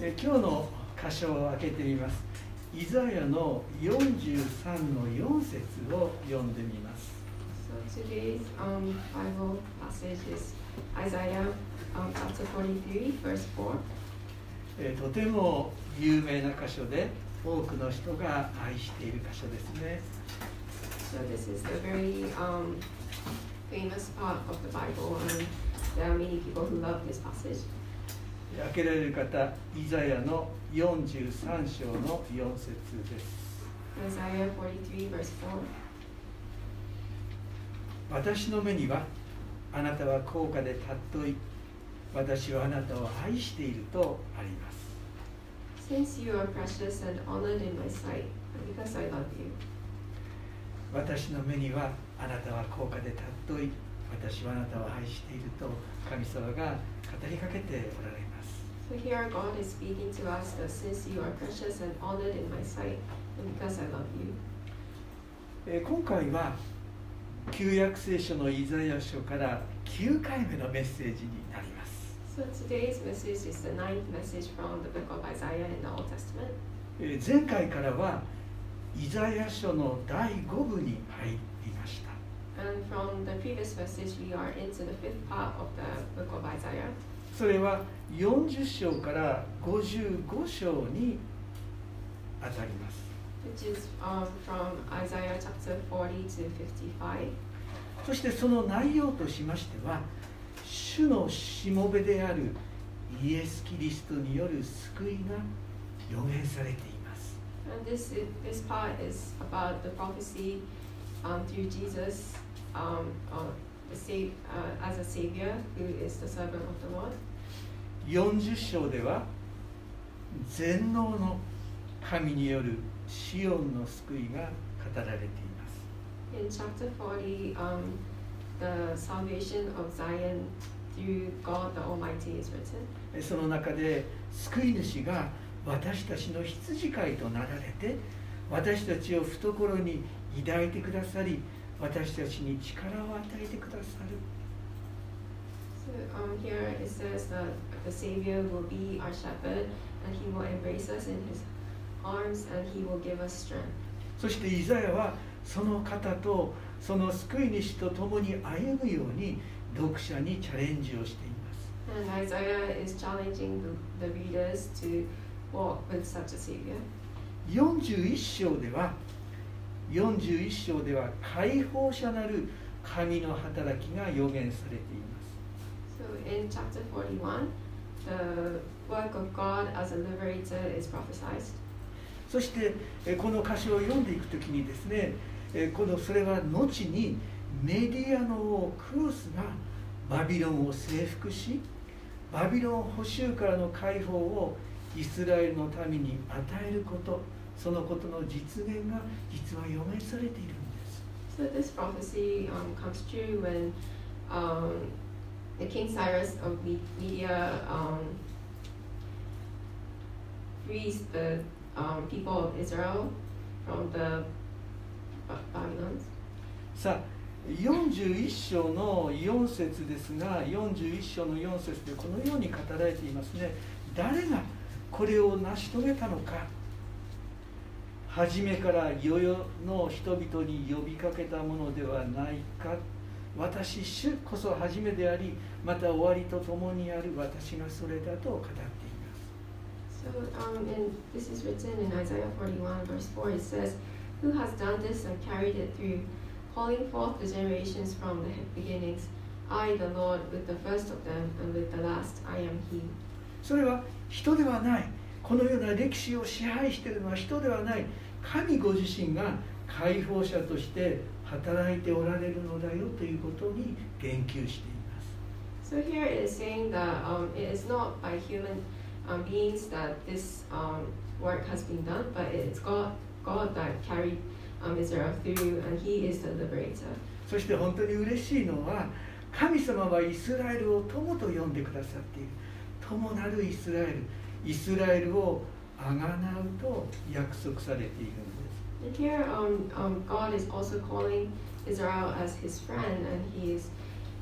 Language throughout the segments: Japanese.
え今日の箇所を開けてみます。イザヤの43の4節を読んでみます。So today's um, Bible passage is Isaiah um, chapter 43, verse 4. えーとても有名な箇所で多くの人が愛している箇所ですね。So this is a very um, famous part of the Bible, and there are many people who love this passage. 開けられる方、イザヤの43章の4節です。Isaiah 43, verse 4. 私の目にはあなたは高価で尊い私はあなたを愛しているとあります Since you are precious and honored in my sight, because I love you, 私の目にはあなたは高価で尊い私はあなたを愛していると神様が語りかけておられます so here God is speaking to us that since you are precious and honored in my sight, and because I love you. えー今回は旧約聖書のイザヤ書から9回目のメッセージになります So today's message is the ninth message from the book of Isaiah in the Old Testament. えー前回からはイザヤ書の第5部に入りました And from the previous message, we are into the fifth part of the book of Isaiah. それは40章から55章にあたります which is um, from Isaiah chapter 40 to 55. そしてその内容としましては主のしもべであるイエス・キリストによる救いが予言されています And this, is, this part is about the prophecy um, through Jesus um, uh, the sa- uh, as a savior who is the servant of the Lord. 40章では全能の神によるシオンの救いが語られています In chapter 40, um, the salvation of Zion through God the Almighty is written. えその中で救い主が私たちの羊飼いとなられて私たちを懐に抱いてくださり私たちに力を与えてくださる。そしてイザヤはその方とその救い主と共に歩むように読者にチャレンジをしています。41章では41章では解放者なる神の働きが予言されています So in chapter 41, the work of God as a liberator is prophesied. そしてえーこの歌詞を読んでいくときにですねえーこのそれは後にメディアの王クロスがバビロンを征服しバビロン捕囚からの解放をイスラエルの民に与えることそのことの実現が実は予言されているんです So this prophecy um, comes true when um, the King Cyrus of Me- Media um, frees the um, people of Israel from the Ba- Babylons. さあ41章の4節ですが41章の4節でこのように語られていますね誰がこれを成し遂げたのか初めから世々の人々に呼びかけたものではないか私主こそ初めでありまた終わりとともにある私がそれだと語っています So um, and this is written in Isaiah 41 verse 4. It says, Who has done this and carried it through, calling forth the generations from the beginnings? I, the Lord, with the first of them, and with the last, I am He. それは人ではないこのような歴史を支配しているのは人ではない神ご自身が解放者として働いておられるのだよということに言及しています So here it is saying that um, it is not by human um, beings that this um, work has been done, but it is God, God that carried um, Israel through, and He is the liberator. そして本当に嬉しいのは神様はイスラエルを友と呼んでくださっている友なるイスラエルイスラエルをあがなうと約束されているんです And here, um, um, God is also calling Israel as His friend, and He is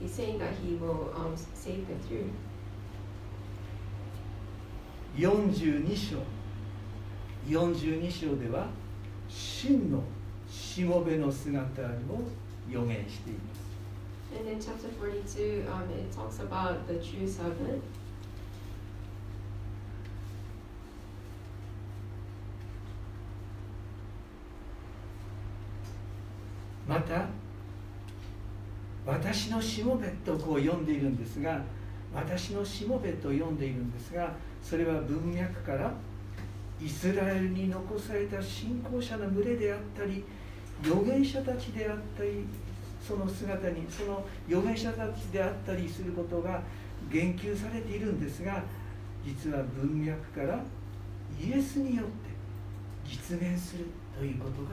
He's saying that He will um, save them through. 42章42章では真のしもべの姿を予言しています And in chapter 42, um, it talks about the true servant. また私のしもべとこう読んでいるんですが私のしもべと読んでいるんですがそれは文脈からイスラエルに残された信仰者の群れであったり預言者たちであったりその姿にその預言者たちであったりすることが言及されているんですが実は文脈からイエスによって実現するということが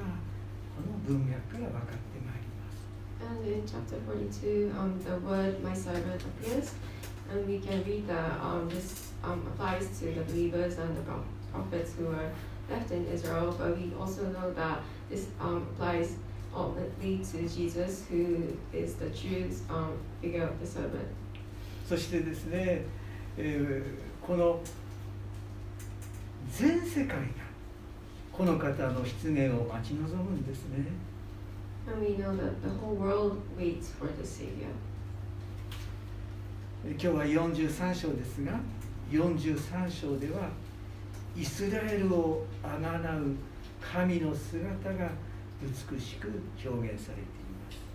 分かってまいります。And in chapter 42, um, the word my servant appears. And we can read that um, this um, applies to the believers and the pro- prophets who are left in Israel. But we also know that this um, applies ultimately to Jesus, who is the true um, figure of the servant. そしてですね、えーこの全世界がこの方の出現を待ち望むんですね。And we know that the whole world waits for the Savior. えー今日は43章ですが43章ではイスラエルをあがなう神の姿が美しく表現されています。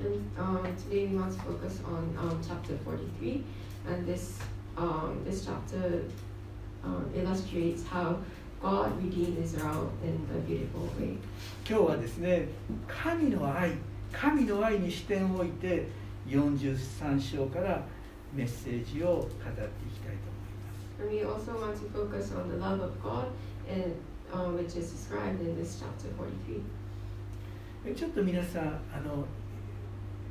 And um, today we want to focus on um, chapter 43, and this um, this chapter um, illustrates how God redeemed Israel in a beautiful way. 今日はですね神の愛神の愛に視点を置いて43章からメッセージを語っていきたいと思います And we also want to focus on the love of God, and um, which is described in this chapter 43. えちょっと皆さんあの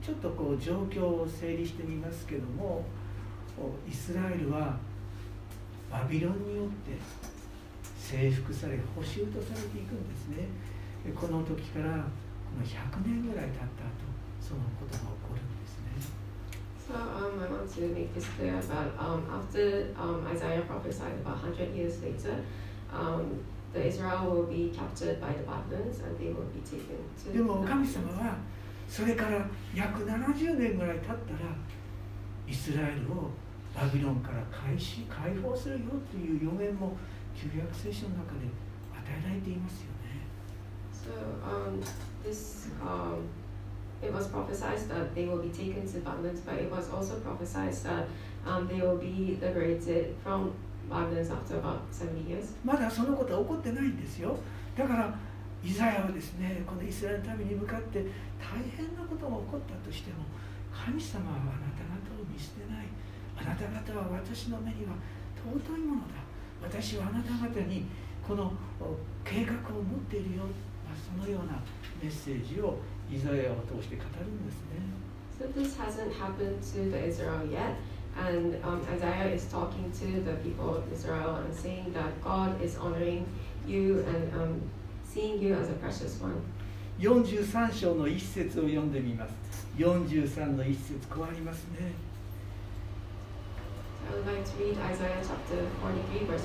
ちょっとこう状況を整理してみますけどもおイスラエルはバビロンによって征服され捕囚とされていくんですねでこの時からこの100年ぐらい経った後そのことが起こるんですね So um, I want to make this clear that um, after um, Isaiah prophesied about 100 years later, um, the Israel will be captured by the Babylons and they will be taken to でも神様.はそれから約70年ぐらい経ったらイスラエルをバビロンから解し解放するよという予言も旧約聖書の中で与えられていますよね。So um, this um, it was prophesied that they will be taken to Babylon, but it was also prophesied that um, they will be liberated from Babylon after about 70 years. まだそのことは起こってないんですよ。だからイザヤはですねこのイスラエルの民に向かって大変なことが起こったとしても神様はあなた方を見捨てないあなた方は私の目には尊いものだ私はあなた方にこの計画を持っているよ、そのようなメッセージをイザヤを通して語るんですね So this hasn't happened to the Israel yet. And um, Isaiah is talking to the people of Israel and saying that God is honoring you and um, seeing you as a precious one. 43章の一節を読んでみます43の一節こうありますね So I would like to read Isaiah chapter 43, verse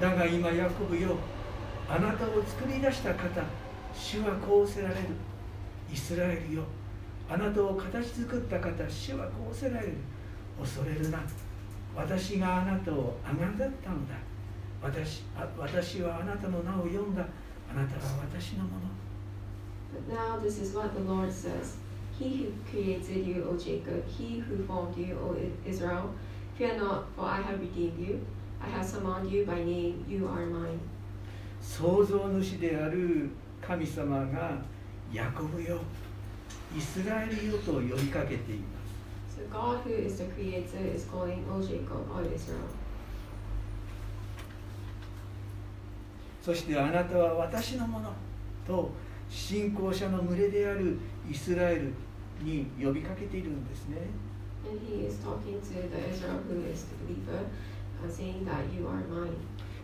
1. だが今ヤコブよあなたを作り出した方主はこうおせられるイスラエルよあなたを形作った方主はこうおせられる恐れるな私があなたをあがだったのだ私あ私はあなたの名を呼んだあなたは私のもの But now this is what the Lord says He who created you, O Jacob, he who formed you, O Israel, fear not, for I have redeemed you. I have summoned you by name, you are mine. 創造主である神様がヤコブよイスラエルよと呼びかけています。そしてあなたは私のものと信仰者の群れであるイスラエルに呼びかけているんですね。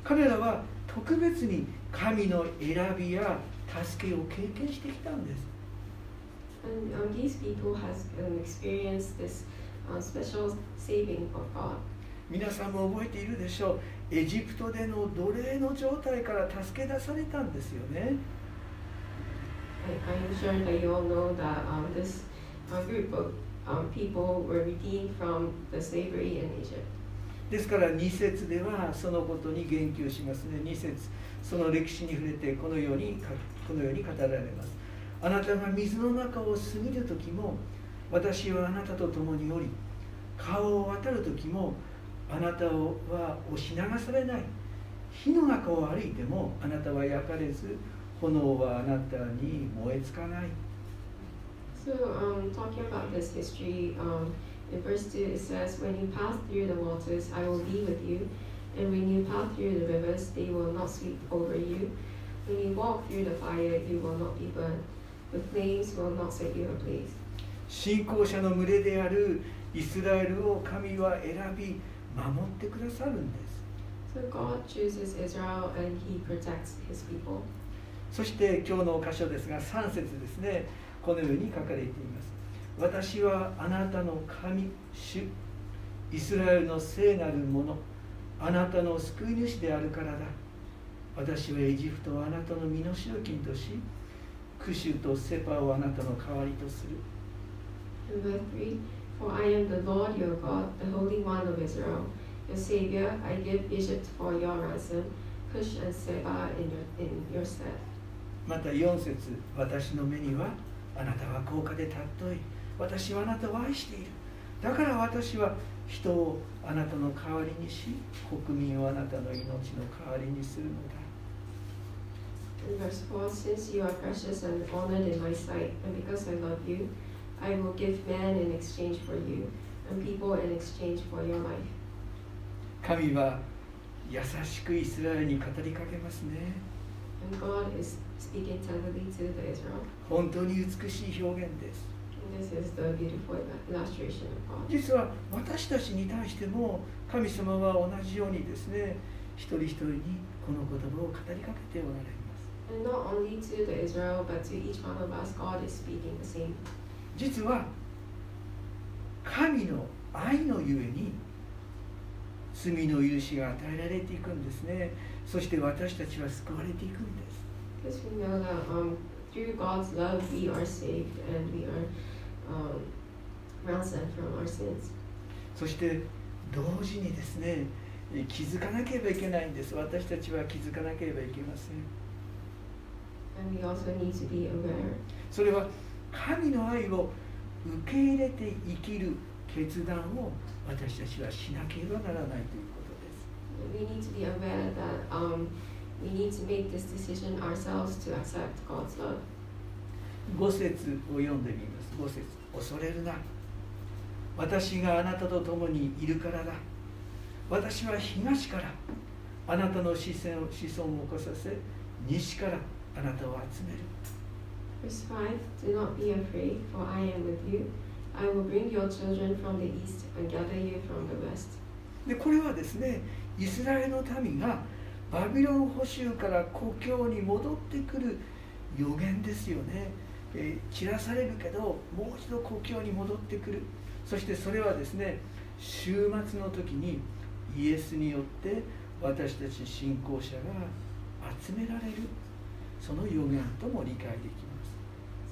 彼らは特別に神の選びや助けを経験してきたんです。皆さんも覚えているでしょう。エジプトでの奴隷の状態から助け出されたんですよね。ですから2節ではそのことに言及しますね。2節その歴史に触れてこのように書く。このように語られますあなたが水の中を過ぎる時も私はあなたと共におり川を渡る時もあなたは押し流されない火の中を歩いてもあなたは焼かれず炎はあなたに燃えつかない So, um, talking about this history, um, in verse 2 it says, When you pass through the waters, I will be with you, and when you pass through the rivers, they will not sweep over you. When you walk through the fire, you will not be burned. The flames will not set you ablaze. 信仰者の群れであるイスラエルを神は選び守ってくださるんです So God chooses Israel and He protects His people. そして今日の箇所ですが3節ですねこのように書かれています私はあなたの神主イスラエルの聖なるものあなたの救い主であるからだ私はエジプトをあなたの身代金としクシュとセパをあなたの代わりとする3 For I am the Lord your God, the Holy One of Israel, your Savior. I give Egypt for your ransom, Cush and Seba in your, in your stead. また4節私の目にはあなたは高価で尊い私はあなたを愛しているだから私は人をあなたの代わりにし国民をあなたの命の代わりにするのだ In verse 4 Since you are precious and honored in my sight, and because I love you, I will give man in exchange for you, and people in exchange for your life. 神は優しくイスラエルに語りかけますね And God is speaking tenderly to the Israel. 本当に美しい表現です実は私たちに対しても神様は同じようにですね一人一人にこの言葉を語りかけておられます。実は神の愛のゆえに罪の許しが与えられていくんですね。そして私たちは救われていくんです。Um, through God's love, we are saved and we are um, ransomed from our sins. そして同時にですね気づかなければいけないんです私たちは気づかなければいけません And we also need to be aware それは神の愛を受け入れて生きる決断を私たちはしなければならないということです we need to be aware that um, we need to make this decision ourselves to accept God's love. 5節を読んでみます5節恐れるな私があなたと共にいるからだ私は東からあなたの視線を子孫を起こさせ西からあなたを集める Verse 5 Do not be afraid, for I am with you. I will bring your children from the east and gather you from the west. でこれはですねイスラエルの民がバビロン捕囚から故郷に戻ってくる予言ですよね、えー散らされるけどもう一度故郷に戻ってくるそしてそれはですね週末の時にイエスによって私たち信仰者が集められるその予言とも理解できます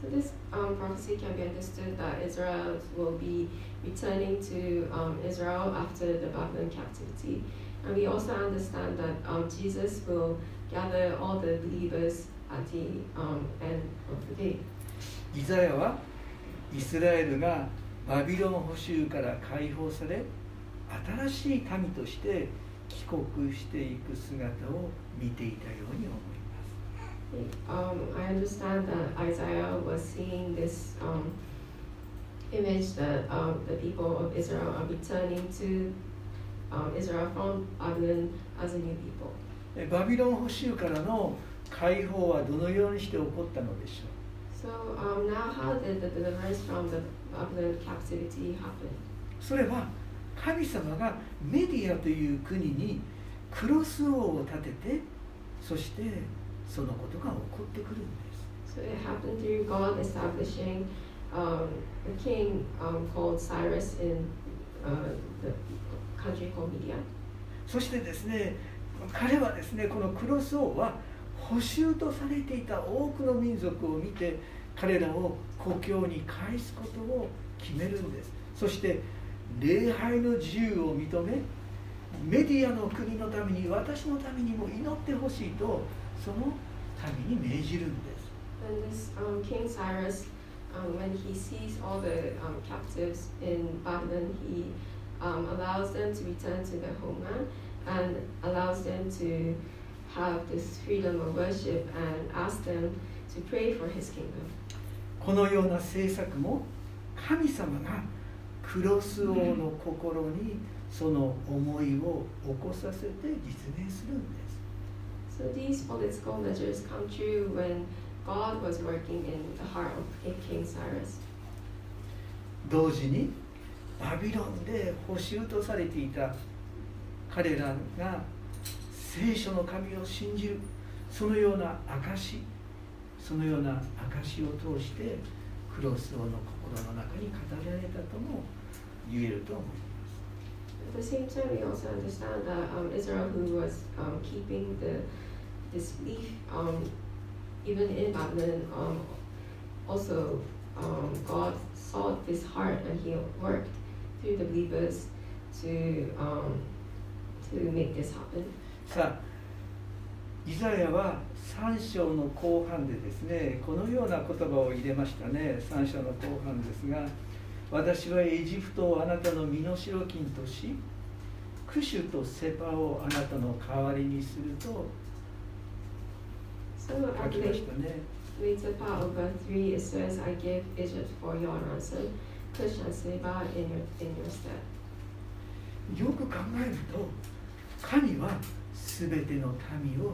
So this um, prophecy can be understood that Israel will be returning to um, Israel after the Babylon captivity. And we also understand that um, Jesus will gather all the believers at the um, end of the day. イザヤはイスラエルがバビロン捕囚から解放され新しい民として帰国していく姿を見ていたように思います Um, I understand that Isaiah was seeing this um, image that um, the people of Israel are returning to バビロン捕囚からの解放はどのようにして起こったのでしょう？So,、um, now, それは神様がメディアという国にクロス王を立ててそしてそのことが起こってくるんです。Country called Media. そしてですね彼はですねこのクロス王は捕囚とされていた多くの民族を見て彼らを故郷に返すことを決めるんですそして礼拝の自由を認めメディアの国のために私のためにも祈ってほしいとその民に命じるんです And this um, King Cyrus, um, when he sees all the um, captives in Babylon, he um, allows them to return to their homeland and allows them to have this freedom of worship and asks them to pray for his kingdom. このような政策も神様がクロス王の心にその思いを起こさせて実現するんです So these political measures come true when God was working in the heart of King Cyrus. 同時に バビロンで捕囚とされていた彼らが聖書の神を信じるそのような証そのような証を通してクロス王の心の中に語られたとも言えると思います At the same time, we also understand that um, Israel, who was um, keeping the this belief, um, even in Babylon, um, also um, God saw this heart and He worked さあ、イザヤは三章の後半でですね、このような言葉を入れましたね、三章の後半ですが、私はエジプトをあなたの身代金とし、クシュとセパをあなたの代わりにすると書きましたね。So, And Seba in your in your stead." よく考えると神は全ての民を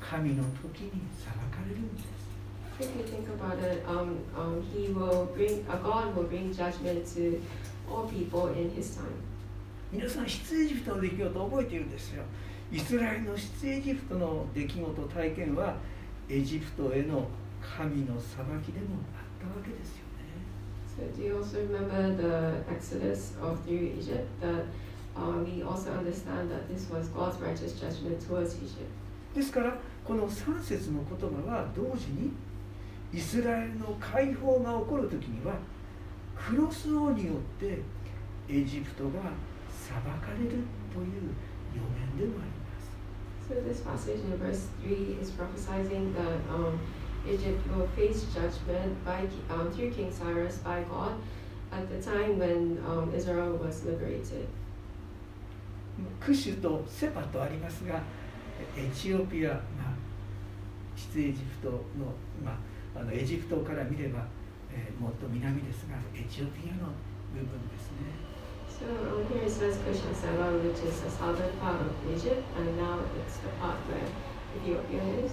神の時に裁かれるんです If you think about it, um, um, he will bring, uh, God will bring judgment to all people in His time. 皆さん出エジプトの出来事を覚えているんですよイスラエルの出エジプトの出来事体験はエジプトへの神の裁きでもあったわけですよね So do you also remember the Exodus of through Egypt? That uh, we also understand that this was God's righteous judgment towards Egypt. ですからこの3節の言葉は同時にイスラエルの解放が起こる時にはクロス王によってエジプトが裁かれるという予言でもあります So this passage in verse three is prophesying that um, Egypt will face judgment by um, through King Cyrus by God at the time when um, Israel was liberated. クシュとセパとありますがエチオピア、まあ、出エジプトの,、まあ、あのエジプトから見れば、えーもっと南ですがエチオピアの部分ですね So um, here it says Cush and Seba, which is the southern part of Egypt, and now it's the part where Ethiopia is.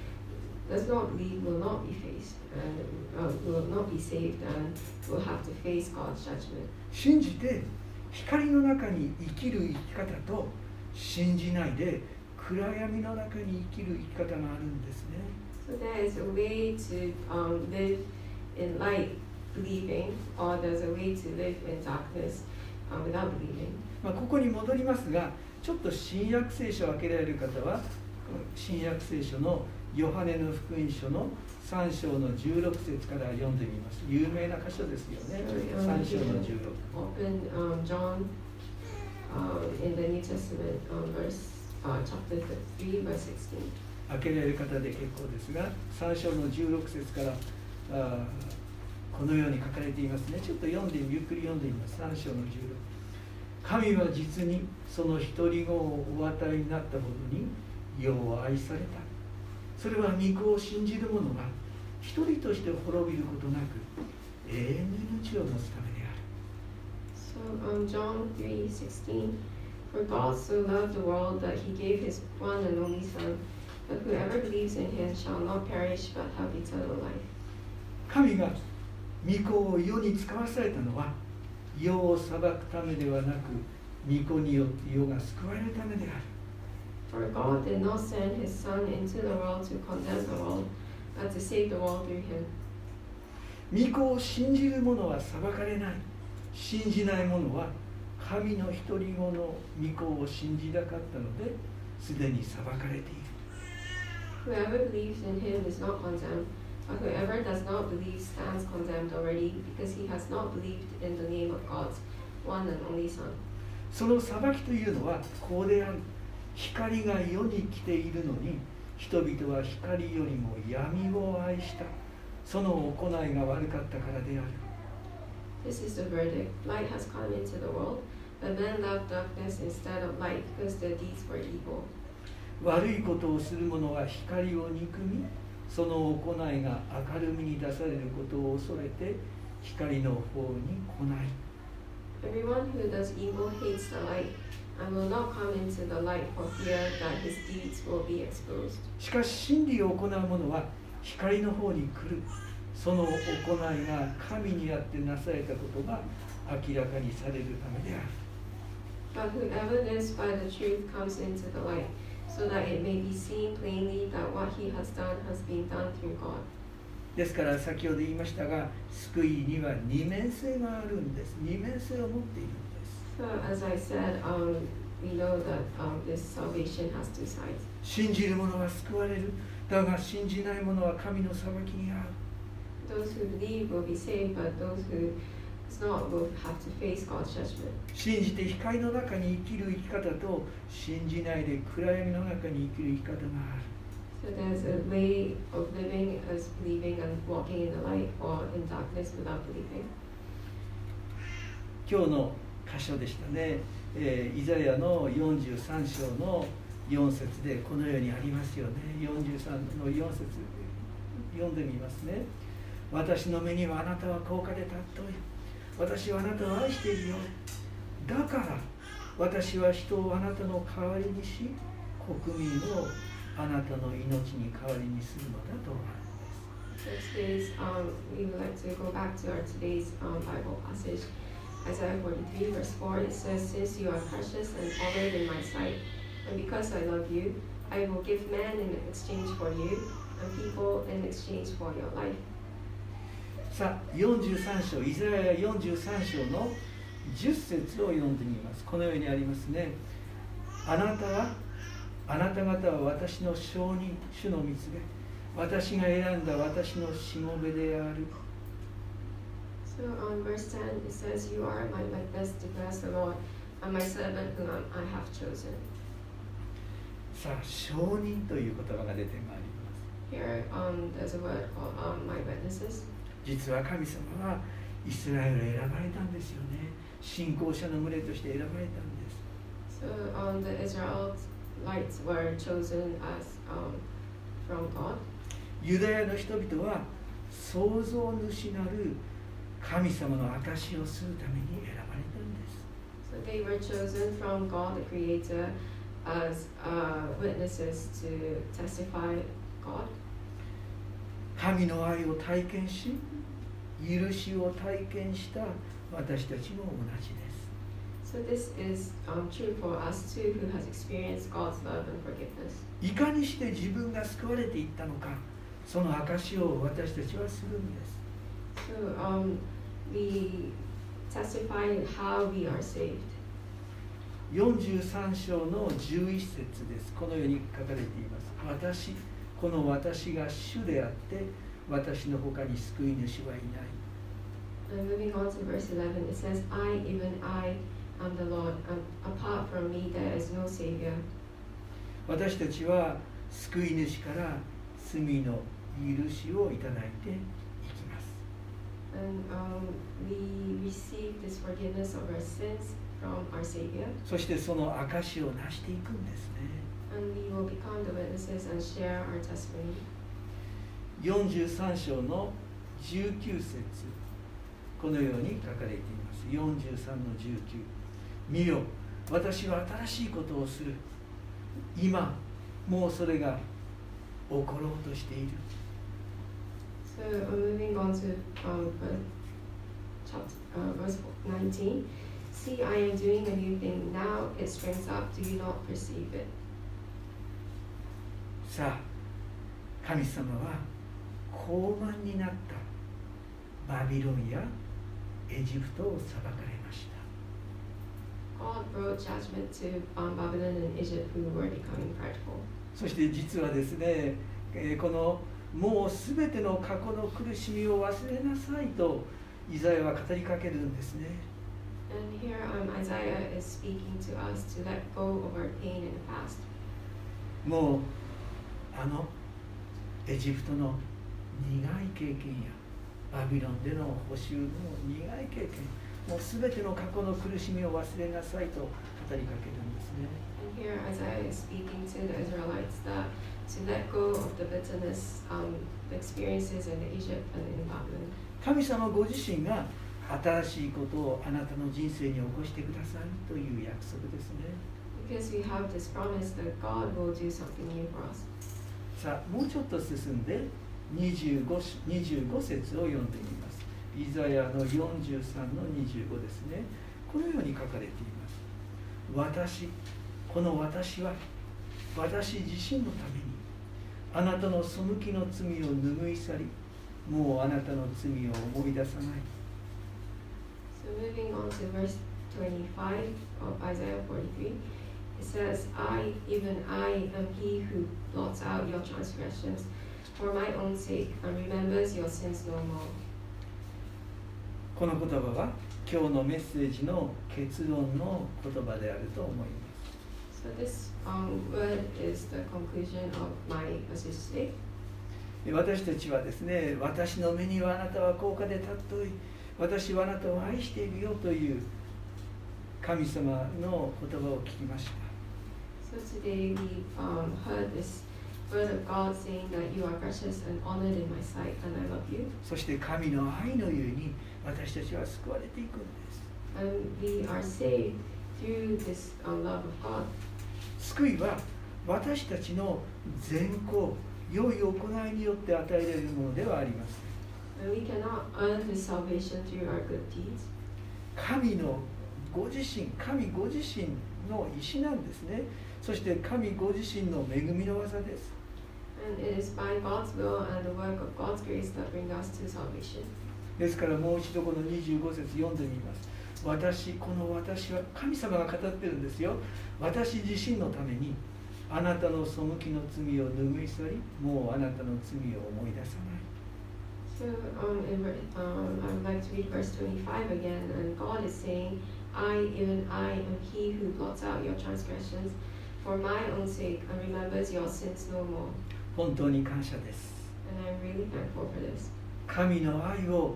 does not believe will not be faced and uh, will not be saved and will have to face God's judgment. 信じて光の中に生きる生き方と信じないで暗闇の中に生きる生き方があるんですね So there is a way to um, live in light, believing, or there's a way to live in darkness uh, without believing. まあ、ここに戻りますがちょっと新約聖書を開けられる方は新約聖書のヨハネの福音書の3章の16節から読んでみます。有名な箇所ですよね。So, 3 um, 章の can 16 open um, John um, in the New Testament, um, verse uh, chapter 3, verse 16. 開けられる方で結構ですが3章の16節からあーこのように書かれていますね。ちょっと読んでゆっくり読んでみます。3章の16神は実にその独り子をお与えになったほどに世を愛されたそれは御子を信じる者が一人として滅びることなく永遠の命を持つためである So um, John 3:16 For God so loved the world that he gave his one and only son But whoever believes in him shall not perish but have eternal life. 神が御子を世に使わされたのは世を裁くためではなく御子によって世が救われるためである For God did not send his Son into the world to condemn the world, but to save the world through him. 御子を信じる者は裁かれない信じない者は神の独り子の御子を信じなかったのですでに裁かれている Whoever believes in him is not condemned, but whoever does not believe stands condemned already, because he has not believed in the name of God's one and only Son. その裁きというのはこうである光が世に来ているのに人々は光よりも闇を愛したその行いが悪かったからである This is the verdict. Light has come into the world, but men loved darkness instead of light because their deeds were evil. 悪いことをする者は光を憎みその行いが明るみに出されることを恐れて光の方に来ない Everyone who does evil hates the light しかし真理を行う者は光の方に来るその行いが神にあってなされたことが明らかにされるためである。ですから先ほど言いましたが救いには二面性があるんです二面性を持っているんです。信じる者は救われる。だが信じない者は神の裁きに遭う。信じて光の中に生きる生き方と信じないで暗闇の中に生きる生き方がある。今日の箇所でしたね、えーイザヤの43章の4節でこのようにありますよね。43の4節読んでみますね。私の目にはあなたは高価で尊い私はあなたを愛しているよ。だから私は人をあなたの代わりにし国民をあなたの命に代わりにするのだとあるんです。So today's, um, we would like to go back to our today's um, Bible passage, Isaiah 43, verse 4. It says, Since you are precious and honored in my sight, and because I love you, I will give man in exchange for you, and people in exchange for your life. さあ43章イザヤ43章の10節を読んでみますこのようにありますねあなたはあなた方は私の証人主の蜜げ私が選んだ私のしもべであるさあ、証人という言葉が出てまいります。実は神様はイスラエルを選ばれたんですよね。信仰者の群れとして選ばれたんです。So, um, ユダヤの人々は創造主なる神様の証しをするために選ばれたんです So they were chosen from God, the Creator, as uh, witnesses to testify God. 神の愛を体験し許しを体験した私たちも同じです So this is um, true for us too, who has experienced God's love and forgiveness. いかにして自分が救われていったのかその証を私たちはするんです43章の11節です。このように書かれています。私、この私が主であって、私のほかに救い主はいない。私たちは救い主から罪の許しをいただいて、そしてその証を成していくんですね。43章の19節このように書かれています。43の19。見よ、私は新しいことをする。今、もうそれが起ころうとしている。So I'm moving on to um, chapter, uh, verse 19. See, I am doing a new thing. Now it springs up. Do you not perceive it? さあ神様は高慢になったバビロンやエジプトを裁かれました God brought judgment to um, Babylon and Egypt who were becoming prideful. そして実はですね、えーこのもうすべての過去の苦しみを忘れなさいとイザヤは語りかけるんですね。もうあのエジプトの苦い経験やバビロンでの補修の苦い経験もうすべての過去の苦しみを忘れなさいと語りかけるんですね。神様ご自身が新しいことをあなたの人生に起こしてくださいという約束ですね。さあ、もうちょっと進んで25、25節を読んでみます。イザヤの43の25ですね。このように書かれています。私、この私は、私自身のために。あなたの背きの罪を拭い去りもうあなたの罪を思い出さない So moving on to verse 25 of Isaiah 43, it says, I, even I, am he who blots out your transgressions for my own sake and remembers your sins no more. この言葉は今日のメッセージの結論の言葉であると思います So this um, word is the conclusion of my message today. 私たちはですね私の目にはあなたは高価で尊い私はあなたを愛しているよという神様の言葉を聞きました So today we um, heard this word of God saying that you are precious and honored in my sight and I love you. そして神の愛のゆえに私たちは救われていくんです And we are saved through this um, love of God. 救いは私たちの善行良い行いによって与えられるものではあります。神のご自身神ご自身の石なんですね。そして神ご自身の恵みの技です。ですからもう一度この25節読んでみます。私この私は神様が語ってるんですよ。私自身のためにあなたの背きの罪を拭い去りもうあなたの罪を思い出さない So um, in, um, I would like to read verse 25 again. And God is saying, I, even I, am he who blots out your transgressions for my own sake and remembers your sins no more. 本当に感謝です And I'm really thankful for this. 神の愛を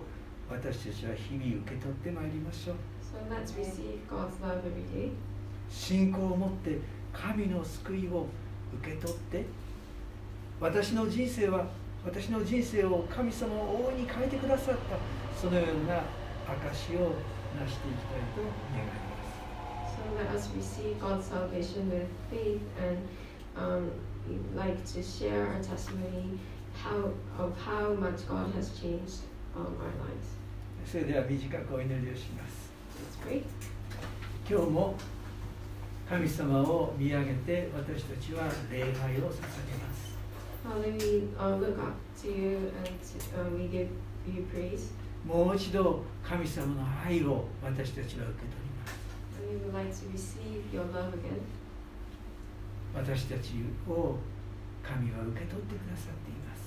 私たちは日々受け取ってまいりましょう So let's receive God's love every day. 信仰を持って神の救いを受け取って私の人生は私の人生を神様を大いに変えてくださったそのような証を成していきたいと願います So let us receive God's salvation with faith and um, like to share our testimony how, of how much God has changed um, our lives. それでは短くお祈りをします.今日も神様を見上げて私たちは礼拝を捧げます。もう一度神様の愛を私たちは受け取ります。私たちを神は受け取ってくださっています。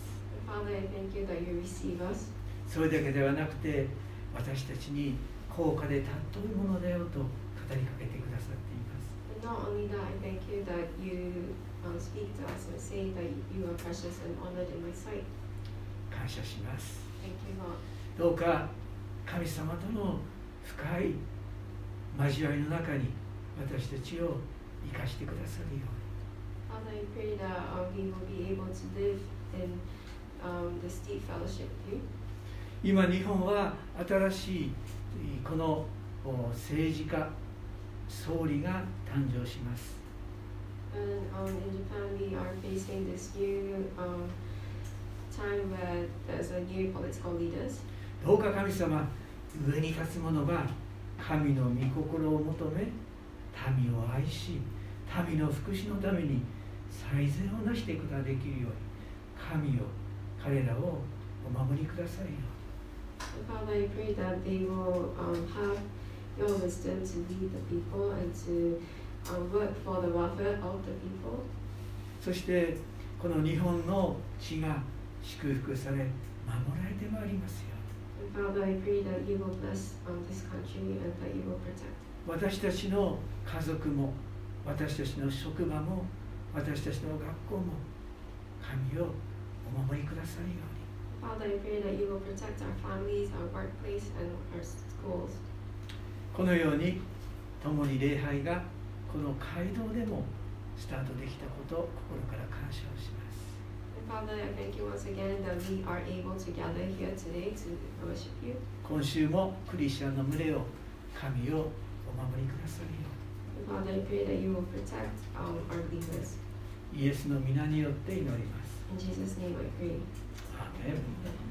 それだけではなくて私たちに高価で尊いものだよと語りかけてくださっています。Not only that, I thank you that you um, speak to us and say that you are precious and honored in my sight. 感謝します Thank you, Lord. どうか神様との深い交わりの中に私たちを生かしてくださるように Father, I pray that uh, we will be able to live in um, this deep fellowship with you. 今日本は新しいこのお政治家総理が誕生します。どうか神様、上に立つ者が神の御心を求め、民を愛し、民の福祉のために最善を成していくことができるように、神を彼らをお守りくださいよ。Father, I pray that they will, um, have your wisdom to lead the people and to um, work for the welfare of the people. そしてこの日本の地が祝福され守られてまいりますよ Father, I pray that you will bless um, this country and that you will protect. 私たちの家族も私たちの職場も私たちの学校も神をお守りくださるように Father, I pray that you will protect our families, our workplace, and our schools. このように共に礼拝がこの街道でもスタートできたことを心から感謝をします Father, I thank you once again that we are able to gather here today to worship you. 今週もクリスチャンの群れを神をお守りくださるよ Father, I pray that you will protect um, our believers. うにイエスの皆によって祈ります In Jesus' name I pray. アーメン